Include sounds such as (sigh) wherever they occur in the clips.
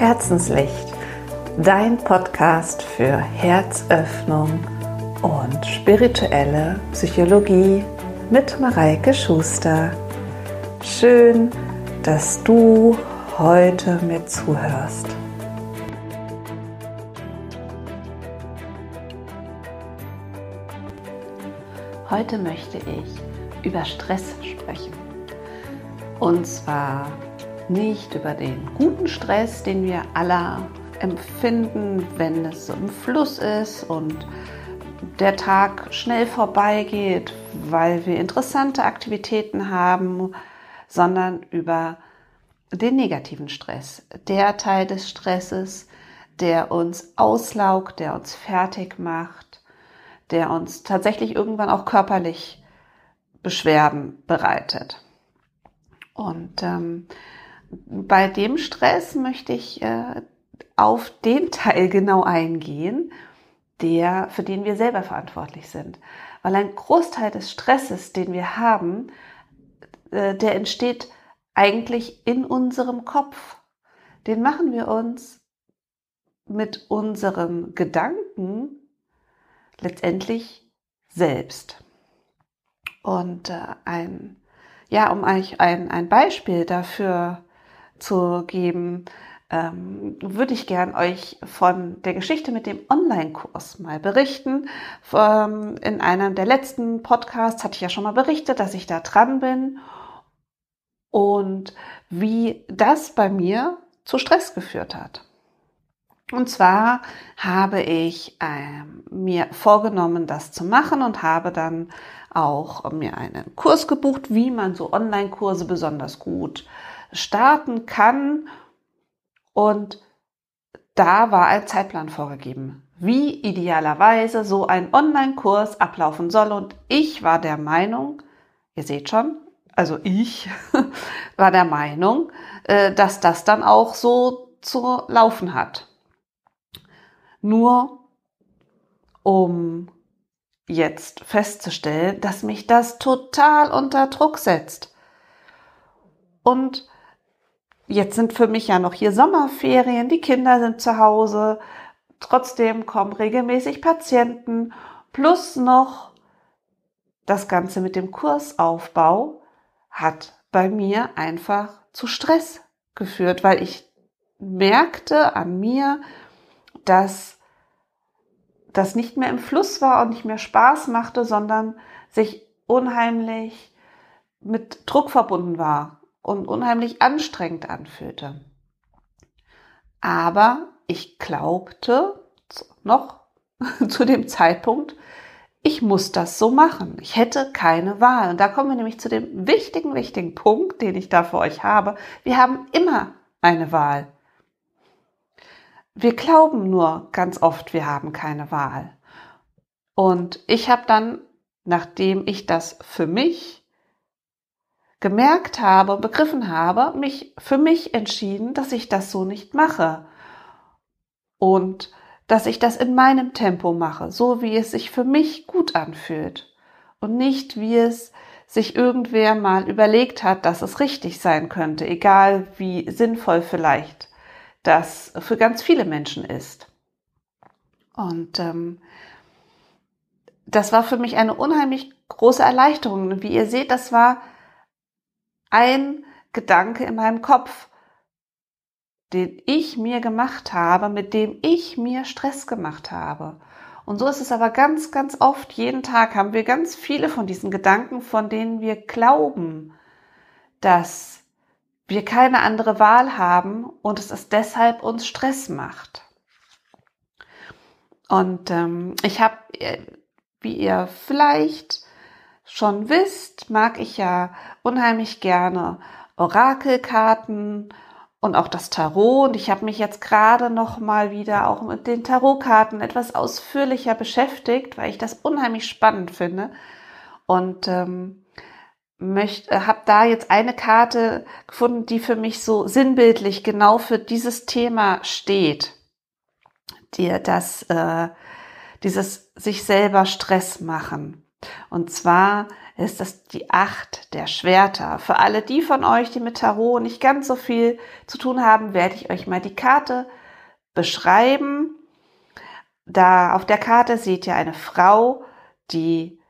Herzenslicht, dein Podcast für Herzöffnung und spirituelle Psychologie mit Mareike Schuster. Schön, dass du heute mir zuhörst. Heute möchte ich über Stress sprechen. Und zwar nicht über den guten Stress, den wir alle empfinden, wenn es so im Fluss ist und der Tag schnell vorbeigeht, weil wir interessante Aktivitäten haben, sondern über den negativen Stress, der Teil des Stresses, der uns auslaugt, der uns fertig macht, der uns tatsächlich irgendwann auch körperlich Beschwerden bereitet. Und ähm, bei dem Stress möchte ich äh, auf den Teil genau eingehen, der, für den wir selber verantwortlich sind. Weil ein Großteil des Stresses, den wir haben, äh, der entsteht eigentlich in unserem Kopf. Den machen wir uns mit unseren Gedanken letztendlich selbst. Und äh, ein, ja, um euch ein, ein Beispiel dafür zu geben, ähm, würde ich gern euch von der Geschichte mit dem Online-Kurs mal berichten. Ähm, in einem der letzten Podcasts hatte ich ja schon mal berichtet, dass ich da dran bin und wie das bei mir zu Stress geführt hat. Und zwar habe ich ähm, mir vorgenommen, das zu machen und habe dann auch mir einen Kurs gebucht, wie man so Online-Kurse besonders gut starten kann. Und da war ein Zeitplan vorgegeben, wie idealerweise so ein Online-Kurs ablaufen soll. Und ich war der Meinung, ihr seht schon, also ich (laughs) war der Meinung, äh, dass das dann auch so zu laufen hat. Nur um jetzt festzustellen, dass mich das total unter Druck setzt. Und Jetzt sind für mich ja noch hier Sommerferien, die Kinder sind zu Hause, trotzdem kommen regelmäßig Patienten, plus noch das Ganze mit dem Kursaufbau hat bei mir einfach zu Stress geführt, weil ich merkte an mir, dass das nicht mehr im Fluss war und nicht mehr Spaß machte, sondern sich unheimlich mit Druck verbunden war und unheimlich anstrengend anfühlte. Aber ich glaubte noch (laughs) zu dem Zeitpunkt, ich muss das so machen. Ich hätte keine Wahl. Und da kommen wir nämlich zu dem wichtigen, wichtigen Punkt, den ich da für euch habe. Wir haben immer eine Wahl. Wir glauben nur ganz oft, wir haben keine Wahl. Und ich habe dann, nachdem ich das für mich gemerkt habe, begriffen habe, mich für mich entschieden, dass ich das so nicht mache. Und dass ich das in meinem Tempo mache, so wie es sich für mich gut anfühlt. Und nicht wie es sich irgendwer mal überlegt hat, dass es richtig sein könnte, egal wie sinnvoll vielleicht das für ganz viele Menschen ist. Und ähm, das war für mich eine unheimlich große Erleichterung. Und wie ihr seht, das war ein Gedanke in meinem Kopf, den ich mir gemacht habe, mit dem ich mir Stress gemacht habe. Und so ist es aber ganz, ganz oft, jeden Tag haben wir ganz viele von diesen Gedanken, von denen wir glauben, dass wir keine andere Wahl haben und es ist deshalb uns Stress macht. Und ähm, ich habe, äh, wie ihr vielleicht schon wisst, mag ich ja unheimlich gerne Orakelkarten und auch das Tarot. Und ich habe mich jetzt gerade noch mal wieder auch mit den Tarotkarten etwas ausführlicher beschäftigt, weil ich das unheimlich spannend finde. Und ähm, möchte, äh, habe da jetzt eine Karte gefunden, die für mich so sinnbildlich genau für dieses Thema steht. Dir das, äh, dieses sich selber Stress machen. Und zwar ist das die Acht der Schwerter. Für alle die von euch, die mit Tarot nicht ganz so viel zu tun haben, werde ich euch mal die Karte beschreiben. Da auf der Karte seht ihr eine Frau, die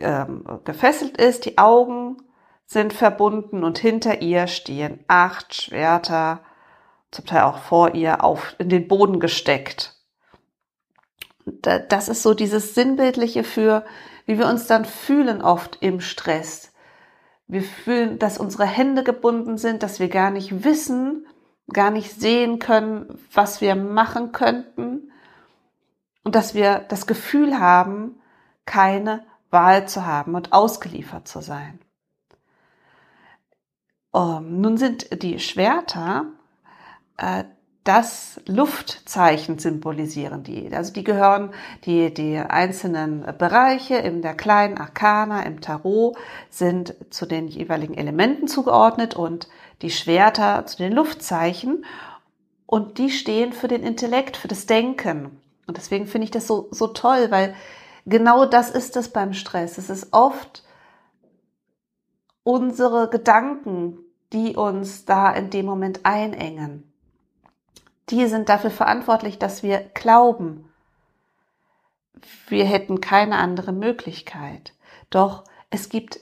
ähm, gefesselt ist, die Augen sind verbunden und hinter ihr stehen acht Schwerter, zum Teil auch vor ihr, auf, in den Boden gesteckt. Das ist so dieses Sinnbildliche für, wie wir uns dann fühlen oft im Stress. Wir fühlen, dass unsere Hände gebunden sind, dass wir gar nicht wissen, gar nicht sehen können, was wir machen könnten und dass wir das Gefühl haben, keine Wahl zu haben und ausgeliefert zu sein. Um, ähm, nun sind die Schwerter äh, das Luftzeichen symbolisieren die. Also die gehören, die, die einzelnen Bereiche in der kleinen Arkana, im Tarot, sind zu den jeweiligen Elementen zugeordnet und die Schwerter zu den Luftzeichen. Und die stehen für den Intellekt, für das Denken. Und deswegen finde ich das so, so toll, weil genau das ist es beim Stress. Es ist oft unsere Gedanken, die uns da in dem Moment einengen die sind dafür verantwortlich, dass wir glauben, wir hätten keine andere Möglichkeit. Doch es gibt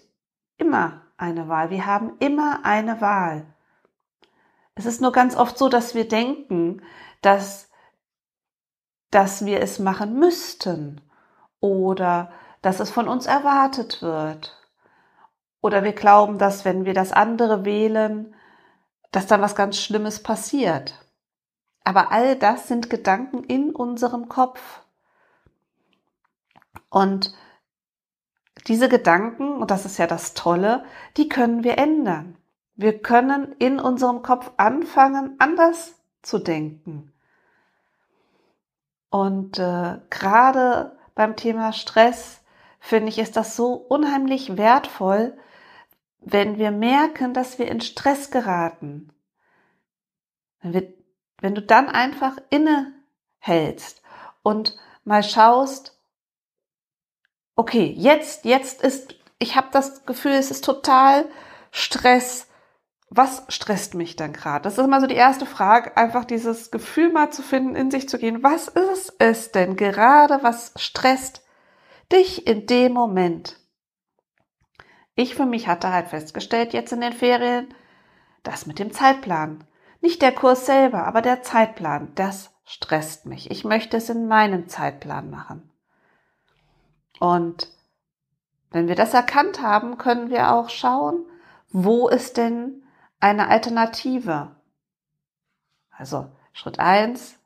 immer eine Wahl. Wir haben immer eine Wahl. Es ist nur ganz oft so, dass wir denken, dass, dass wir es machen müssten oder dass es von uns erwartet wird. Oder wir glauben, dass wenn wir das andere wählen, dass dann was ganz Schlimmes passiert. Aber all das sind Gedanken in unserem Kopf. Und diese Gedanken, und das ist ja das Tolle, die können wir ändern. Wir können in unserem Kopf anfangen, anders zu denken. Und äh, gerade beim Thema Stress finde ich, ist das so unheimlich wertvoll, wenn wir merken, dass wir in Stress geraten. Wenn wir wenn du dann einfach innehältst und mal schaust, okay, jetzt, jetzt ist, ich habe das Gefühl, es ist total Stress. Was stresst mich dann gerade? Das ist immer so die erste Frage, einfach dieses Gefühl mal zu finden, in sich zu gehen. Was ist es denn gerade, was stresst dich in dem Moment? Ich für mich hatte halt festgestellt, jetzt in den Ferien, das mit dem Zeitplan. Nicht der Kurs selber, aber der Zeitplan, das stresst mich. Ich möchte es in meinem Zeitplan machen. Und wenn wir das erkannt haben, können wir auch schauen, wo ist denn eine Alternative? Also Schritt eins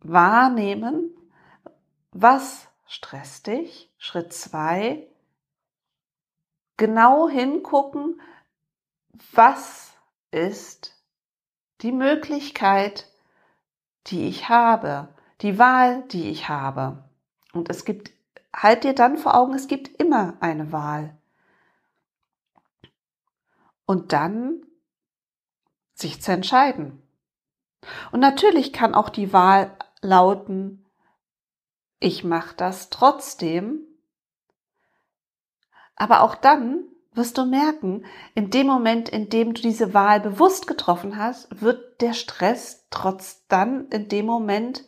wahrnehmen, was stresst dich? Schritt zwei genau hingucken, was ist die Möglichkeit, die ich habe, die Wahl, die ich habe. Und es gibt, halt dir dann vor Augen, es gibt immer eine Wahl. Und dann sich zu entscheiden. Und natürlich kann auch die Wahl lauten, ich mache das trotzdem. Aber auch dann wirst du merken, in dem Moment, in dem du diese Wahl bewusst getroffen hast, wird der Stress trotz dann in dem Moment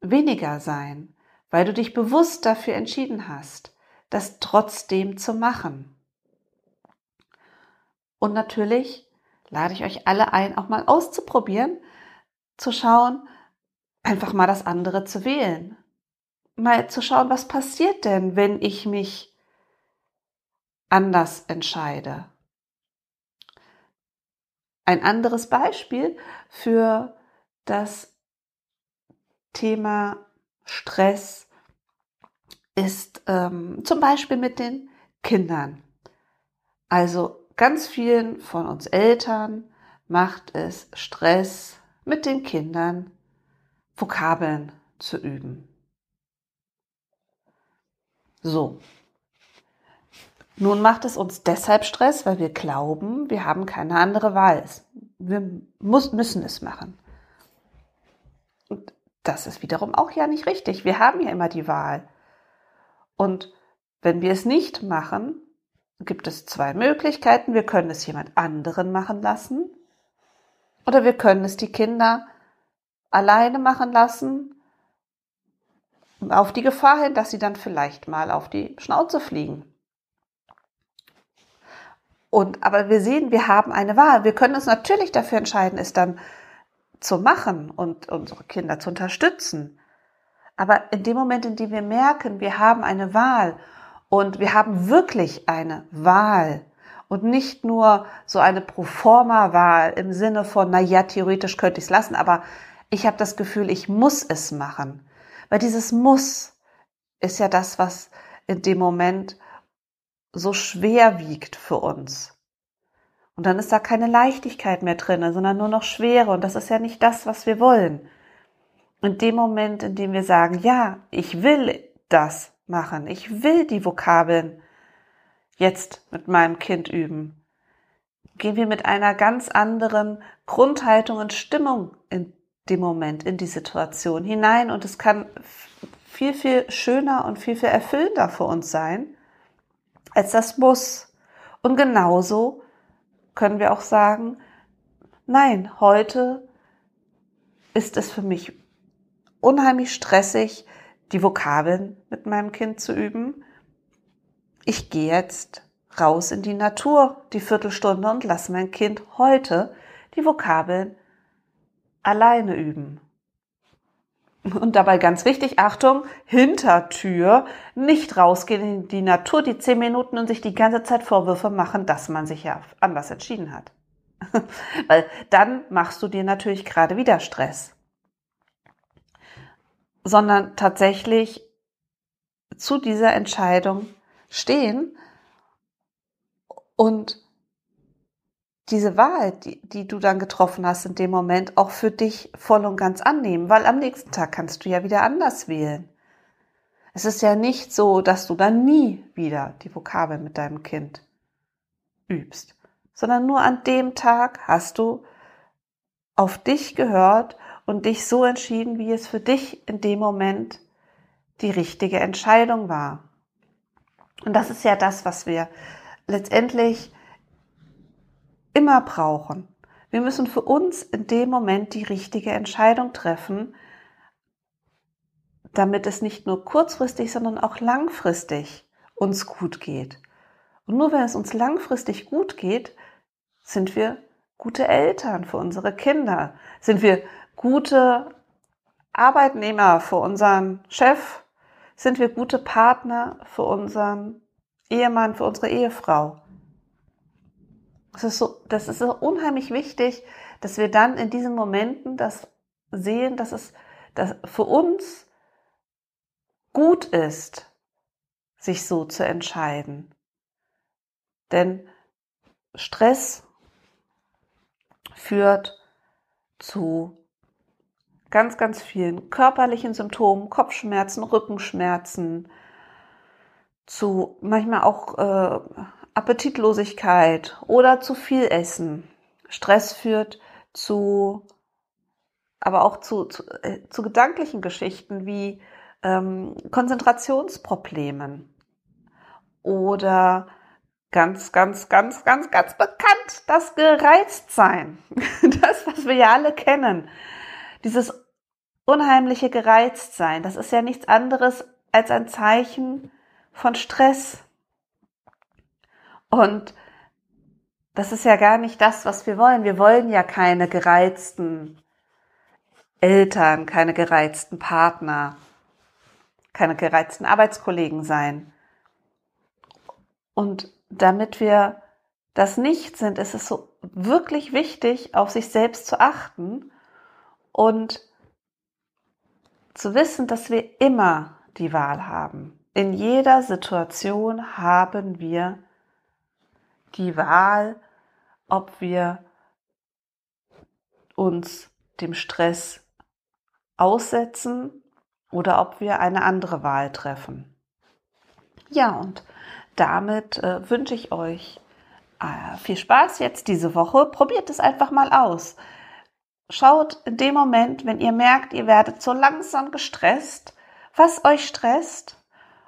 weniger sein, weil du dich bewusst dafür entschieden hast, das trotzdem zu machen. Und natürlich lade ich euch alle ein, auch mal auszuprobieren, zu schauen, einfach mal das andere zu wählen. Mal zu schauen, was passiert denn, wenn ich mich anders entscheide. Ein anderes Beispiel für das Thema Stress ist ähm, zum Beispiel mit den Kindern. Also ganz vielen von uns Eltern macht es Stress, mit den Kindern Vokabeln zu üben. So, nun macht es uns deshalb Stress, weil wir glauben, wir haben keine andere Wahl. Wir muss, müssen es machen. Und das ist wiederum auch ja nicht richtig. Wir haben ja immer die Wahl. Und wenn wir es nicht machen, gibt es zwei Möglichkeiten. Wir können es jemand anderen machen lassen oder wir können es die Kinder alleine machen lassen, auf die Gefahr hin, dass sie dann vielleicht mal auf die Schnauze fliegen. Und, aber wir sehen, wir haben eine Wahl. Wir können uns natürlich dafür entscheiden, es dann zu machen und unsere Kinder zu unterstützen. Aber in dem Moment, in dem wir merken, wir haben eine Wahl und wir haben wirklich eine Wahl und nicht nur so eine Proforma-Wahl im Sinne von, na ja, theoretisch könnte ich es lassen, aber ich habe das Gefühl, ich muss es machen. Weil dieses Muss ist ja das, was in dem Moment so schwer wiegt für uns. Und dann ist da keine Leichtigkeit mehr drin, sondern nur noch Schwere. Und das ist ja nicht das, was wir wollen. In dem Moment, in dem wir sagen, ja, ich will das machen, ich will die Vokabeln jetzt mit meinem Kind üben, gehen wir mit einer ganz anderen Grundhaltung und Stimmung in dem Moment, in die Situation hinein. Und es kann viel, viel schöner und viel, viel erfüllender für uns sein, als das muss. Und genauso können wir auch sagen, nein, heute ist es für mich unheimlich stressig, die Vokabeln mit meinem Kind zu üben. Ich gehe jetzt raus in die Natur die Viertelstunde und lasse mein Kind heute die Vokabeln alleine üben. Und dabei ganz wichtig, Achtung, Hintertür, nicht rausgehen in die Natur die zehn Minuten und sich die ganze Zeit Vorwürfe machen, dass man sich ja anders entschieden hat. (laughs) Weil dann machst du dir natürlich gerade wieder Stress. Sondern tatsächlich zu dieser Entscheidung stehen und diese Wahl, die, die du dann getroffen hast in dem Moment, auch für dich voll und ganz annehmen, weil am nächsten Tag kannst du ja wieder anders wählen. Es ist ja nicht so, dass du dann nie wieder die Vokabel mit deinem Kind übst, sondern nur an dem Tag hast du auf dich gehört und dich so entschieden, wie es für dich in dem Moment die richtige Entscheidung war. Und das ist ja das, was wir letztendlich immer brauchen. Wir müssen für uns in dem Moment die richtige Entscheidung treffen, damit es nicht nur kurzfristig, sondern auch langfristig uns gut geht. Und nur wenn es uns langfristig gut geht, sind wir gute Eltern für unsere Kinder, sind wir gute Arbeitnehmer für unseren Chef, sind wir gute Partner für unseren Ehemann, für unsere Ehefrau. Das ist so, das ist so unheimlich wichtig, dass wir dann in diesen Momenten das sehen, dass es dass für uns gut ist, sich so zu entscheiden. Denn Stress führt zu ganz, ganz vielen körperlichen Symptomen, Kopfschmerzen, Rückenschmerzen, zu manchmal auch äh, Appetitlosigkeit oder zu viel Essen. Stress führt zu, aber auch zu, zu, äh, zu gedanklichen Geschichten wie ähm, Konzentrationsproblemen oder ganz, ganz, ganz, ganz, ganz bekannt, das Gereiztsein. (laughs) Das, was wir ja alle kennen. Dieses unheimliche Gereiztsein, das ist ja nichts anderes als ein Zeichen von Stress. Und das ist ja gar nicht das, was wir wollen. Wir wollen ja keine gereizten Eltern, keine gereizten Partner, keine gereizten Arbeitskollegen sein. Und damit wir das nicht sind, ist es so wirklich wichtig, auf sich selbst zu achten und zu wissen, dass wir immer die Wahl haben. In jeder Situation haben wir die Wahl, ob wir uns dem Stress aussetzen oder ob wir eine andere Wahl treffen. Ja, und damit äh, wünsche ich euch äh, viel Spaß jetzt diese Woche. Probiert es einfach mal aus. Schaut in dem Moment, wenn ihr merkt, ihr werdet so langsam gestresst, was euch stresst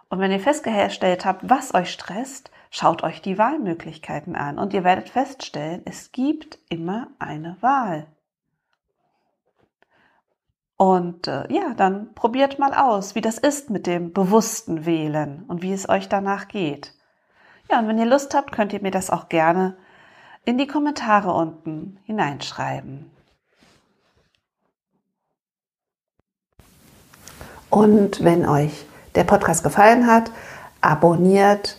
Und wenn ihr festgestellt habt, was euch stresst, schaut euch die Wahlmöglichkeiten an und ihr werdet feststellen, es gibt immer eine Wahl. Und äh, ja, dann probiert mal aus, wie das ist mit dem bewussten Wählen und wie es euch danach geht. Ja, und wenn ihr Lust habt, könnt ihr mir das auch gerne in die Kommentare unten hineinschreiben. Und wenn euch der Podcast gefallen hat, abonniert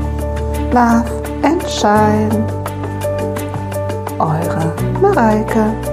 love and shine. Eure Mareike.